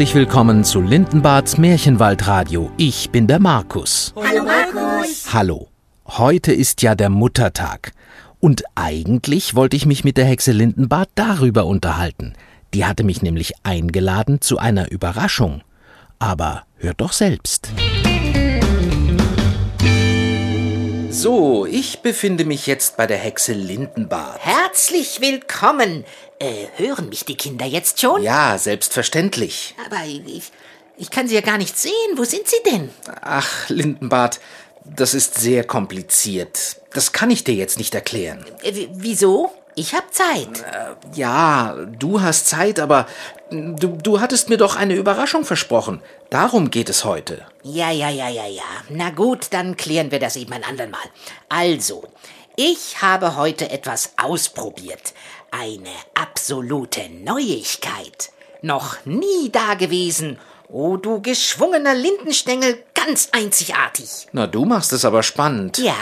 Herzlich willkommen zu Lindenbads Märchenwaldradio. Ich bin der Markus. Hallo Markus. Hallo. Heute ist ja der Muttertag. Und eigentlich wollte ich mich mit der Hexe Lindenbad darüber unterhalten. Die hatte mich nämlich eingeladen zu einer Überraschung. Aber hört doch selbst. So, ich befinde mich jetzt bei der Hexe Lindenbad. Herzlich willkommen. Äh, hören mich die Kinder jetzt schon? Ja, selbstverständlich. Aber ich, ich kann sie ja gar nicht sehen. Wo sind sie denn? Ach, Lindenbad, das ist sehr kompliziert. Das kann ich dir jetzt nicht erklären. Äh, w- wieso? Ich hab Zeit. Ja, du hast Zeit, aber du, du hattest mir doch eine Überraschung versprochen. Darum geht es heute. Ja, ja, ja, ja, ja. Na gut, dann klären wir das eben ein andermal. Also, ich habe heute etwas ausprobiert. Eine absolute Neuigkeit. Noch nie dagewesen. Oh, du geschwungener Lindenstängel, ganz einzigartig. Na, du machst es aber spannend. Ja?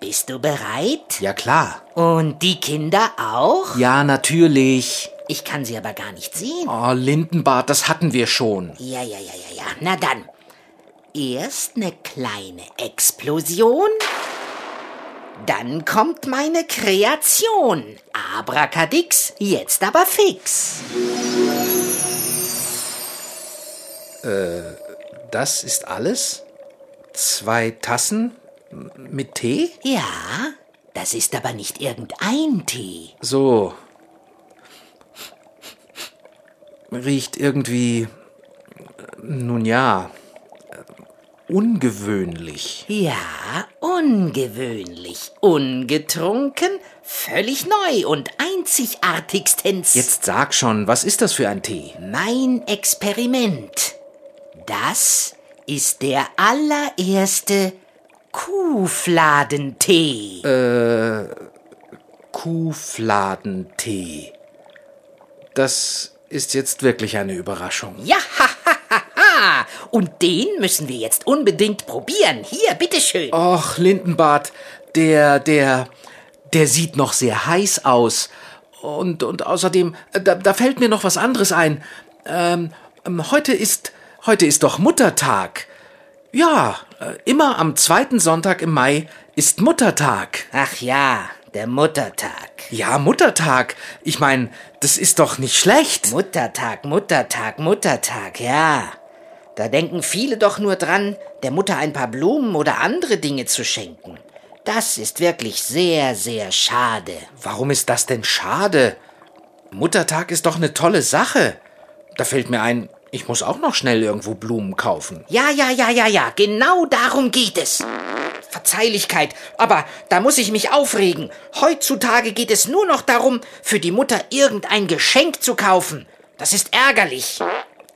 Bist du bereit? Ja, klar. Und die Kinder auch? Ja, natürlich. Ich kann sie aber gar nicht sehen. Oh, Lindenbad, das hatten wir schon. Ja, ja, ja, ja, ja. Na dann. Erst eine kleine Explosion. Dann kommt meine Kreation. Abracadix, jetzt aber fix. Das ist alles? Zwei Tassen mit Tee? Ja, das ist aber nicht irgendein Tee. So. Riecht irgendwie. Nun ja. Ungewöhnlich. Ja, ungewöhnlich, ungetrunken, völlig neu und einzigartigstens. Jetzt sag schon, was ist das für ein Tee? Mein Experiment. Das ist der allererste Kuhfladentee. Kuhfladentee. Das ist jetzt wirklich eine Überraschung. Ja, ha. Und den müssen wir jetzt unbedingt probieren. Hier, bitteschön. Och, Lindenbart, der, der, der sieht noch sehr heiß aus. Und, und außerdem, äh, da, da fällt mir noch was anderes ein. Ähm, ähm, heute ist, heute ist doch Muttertag. Ja, äh, immer am zweiten Sonntag im Mai ist Muttertag. Ach ja, der Muttertag. Ja, Muttertag. Ich meine, das ist doch nicht schlecht. Muttertag, Muttertag, Muttertag, ja. Da denken viele doch nur dran, der Mutter ein paar Blumen oder andere Dinge zu schenken. Das ist wirklich sehr, sehr schade. Warum ist das denn schade? Muttertag ist doch eine tolle Sache. Da fällt mir ein, ich muss auch noch schnell irgendwo Blumen kaufen. Ja, ja, ja, ja, ja, genau darum geht es. Verzeihlichkeit, aber da muss ich mich aufregen. Heutzutage geht es nur noch darum, für die Mutter irgendein Geschenk zu kaufen. Das ist ärgerlich.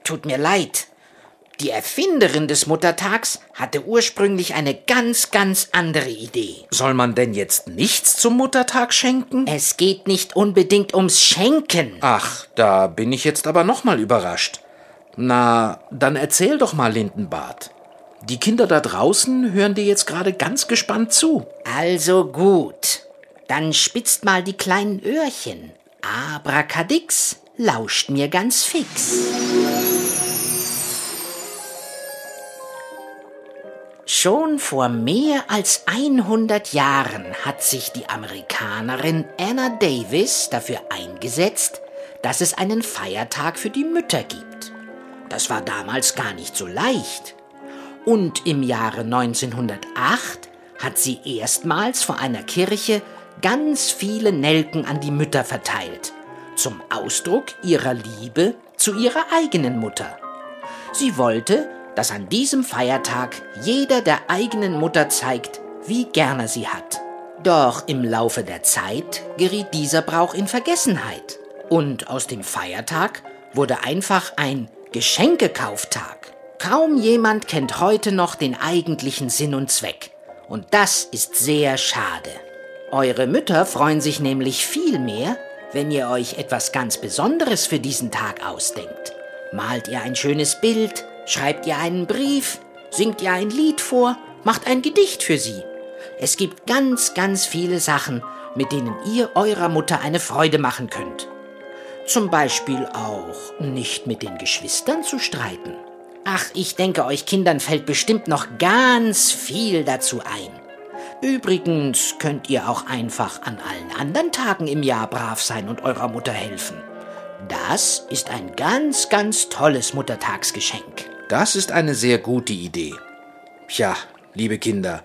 Tut mir leid. Die Erfinderin des Muttertags hatte ursprünglich eine ganz, ganz andere Idee. Soll man denn jetzt nichts zum Muttertag schenken? Es geht nicht unbedingt ums Schenken. Ach, da bin ich jetzt aber noch mal überrascht. Na, dann erzähl doch mal, Lindenbart. Die Kinder da draußen hören dir jetzt gerade ganz gespannt zu. Also gut. Dann spitzt mal die kleinen Öhrchen. Abracadix lauscht mir ganz fix. Schon vor mehr als 100 Jahren hat sich die Amerikanerin Anna Davis dafür eingesetzt, dass es einen Feiertag für die Mütter gibt. Das war damals gar nicht so leicht. Und im Jahre 1908 hat sie erstmals vor einer Kirche ganz viele Nelken an die Mütter verteilt, zum Ausdruck ihrer Liebe zu ihrer eigenen Mutter. Sie wollte, dass an diesem Feiertag jeder der eigenen Mutter zeigt, wie gern er sie hat. Doch im Laufe der Zeit geriet dieser Brauch in Vergessenheit. Und aus dem Feiertag wurde einfach ein Geschenkekauftag. Kaum jemand kennt heute noch den eigentlichen Sinn und Zweck. Und das ist sehr schade. Eure Mütter freuen sich nämlich viel mehr, wenn ihr euch etwas ganz Besonderes für diesen Tag ausdenkt. Malt ihr ein schönes Bild, schreibt ihr einen Brief, singt ihr ein Lied vor, macht ein Gedicht für sie. Es gibt ganz, ganz viele Sachen, mit denen ihr eurer Mutter eine Freude machen könnt. Zum Beispiel auch nicht mit den Geschwistern zu streiten. Ach, ich denke, euch Kindern fällt bestimmt noch ganz viel dazu ein. Übrigens könnt ihr auch einfach an allen anderen Tagen im Jahr brav sein und eurer Mutter helfen. Das ist ein ganz, ganz tolles Muttertagsgeschenk. Das ist eine sehr gute Idee. Tja, liebe Kinder,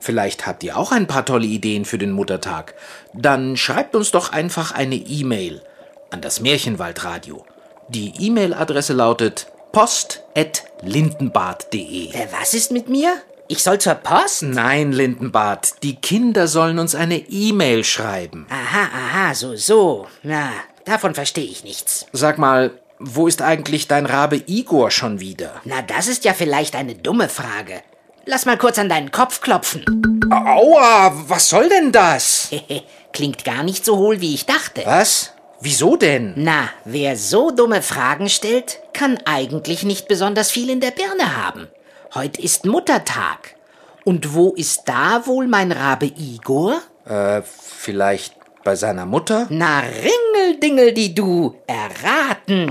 vielleicht habt ihr auch ein paar tolle Ideen für den Muttertag. Dann schreibt uns doch einfach eine E-Mail an das Märchenwaldradio. Die E-Mail-Adresse lautet post.lindenbad.de. Äh, was ist mit mir? Ich soll zur Post? Nein, Lindenbart, die Kinder sollen uns eine E-Mail schreiben. Aha, aha, so, so. Na, davon verstehe ich nichts. Sag mal, wo ist eigentlich dein Rabe Igor schon wieder? Na, das ist ja vielleicht eine dumme Frage. Lass mal kurz an deinen Kopf klopfen. Aua, was soll denn das? Klingt gar nicht so hohl, wie ich dachte. Was? Wieso denn? Na, wer so dumme Fragen stellt, kann eigentlich nicht besonders viel in der Birne haben. Heute ist Muttertag. Und wo ist da wohl mein Rabe Igor? Äh, vielleicht bei seiner Mutter? Na, Ringeldingel, die du. Erraten.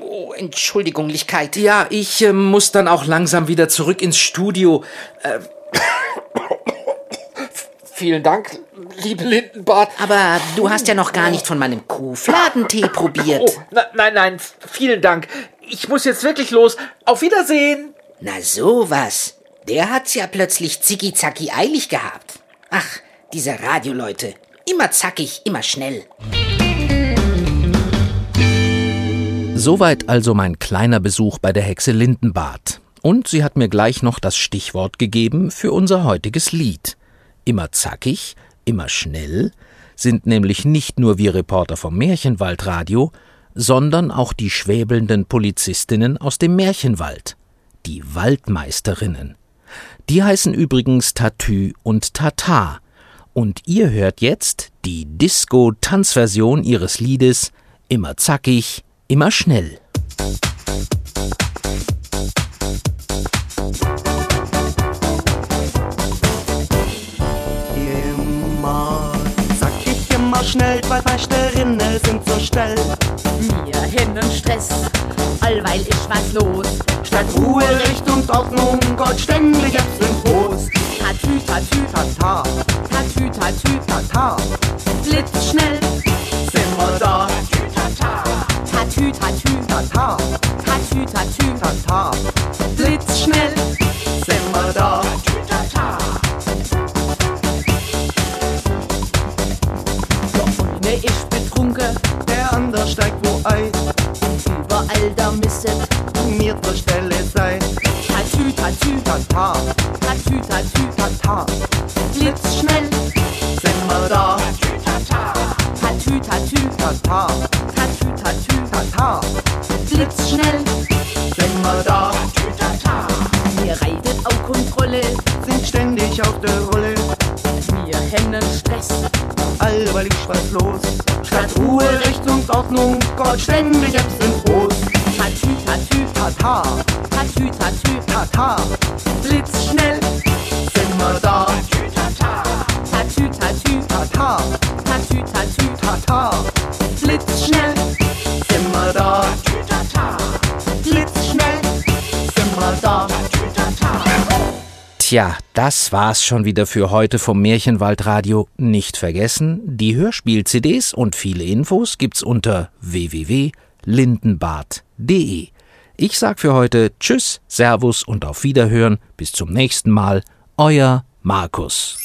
Oh, Entschuldigunglichkeit. Ja, ich äh, muss dann auch langsam wieder zurück ins Studio. Äh, vielen Dank, liebe Lindenbart. Aber du hast ja noch gar nicht von meinem Kuhfladentee probiert. Oh, na, nein, nein, vielen Dank. Ich muss jetzt wirklich los. Auf Wiedersehen. Na sowas. Der hat's ja plötzlich zicki-zacki eilig gehabt. Ach, diese Radioleute. Immer zackig, immer schnell. Soweit also mein kleiner Besuch bei der Hexe Lindenbart. Und sie hat mir gleich noch das Stichwort gegeben für unser heutiges Lied. Immer zackig, immer schnell sind nämlich nicht nur wir Reporter vom Märchenwaldradio, sondern auch die schwäbelnden Polizistinnen aus dem Märchenwald, die Waldmeisterinnen. Die heißen übrigens Tatü und Tata. Und ihr hört jetzt die Disco-Tanzversion ihres Liedes Immer zackig, immer schnell. Immer zackig, immer schnell, zwei Feisterinnen sind so schnell. Mir hin und Stress, allweil ist was los. Statt Ruhe, Recht und Ordnung, Gott ständig Äpfel Prost. Tatü, tatü, Tata, tatü, tatü, tata, blitzschnell. sind wir da. Tatü, tatü, Tata, tatü, tatü, tata, blitzschnell. sind wir da. Eine ist betrunken, Der andere steigt wo ein, überall da misset. mir zur Stelle sein. Tatü, tatü, Tata, tatü, tatü, tata, blitzschnell. sind wir da. Tatü, tatü, Tata, tatü, tatü, tata, blitzschnell. sind wir da. Mir reitet auf Kontrolle, Sind ständig auf der Rolle, mir hennen Stress. allweil ich was los. Statt Ruhe, Recht und Ordnung, Gott ständig Äpfel Prost. Tatü, tatü, Tata, tatü, tatü, tata, blitzschnell. Tja, das war's schon wieder für heute vom Märchenwaldradio. Nicht vergessen, die Hörspiel-CDs und viele Infos gibt's unter www.lindenbad.de. Ich sag für heute Tschüss, Servus und auf Wiederhören. Bis zum nächsten Mal. Euer Markus.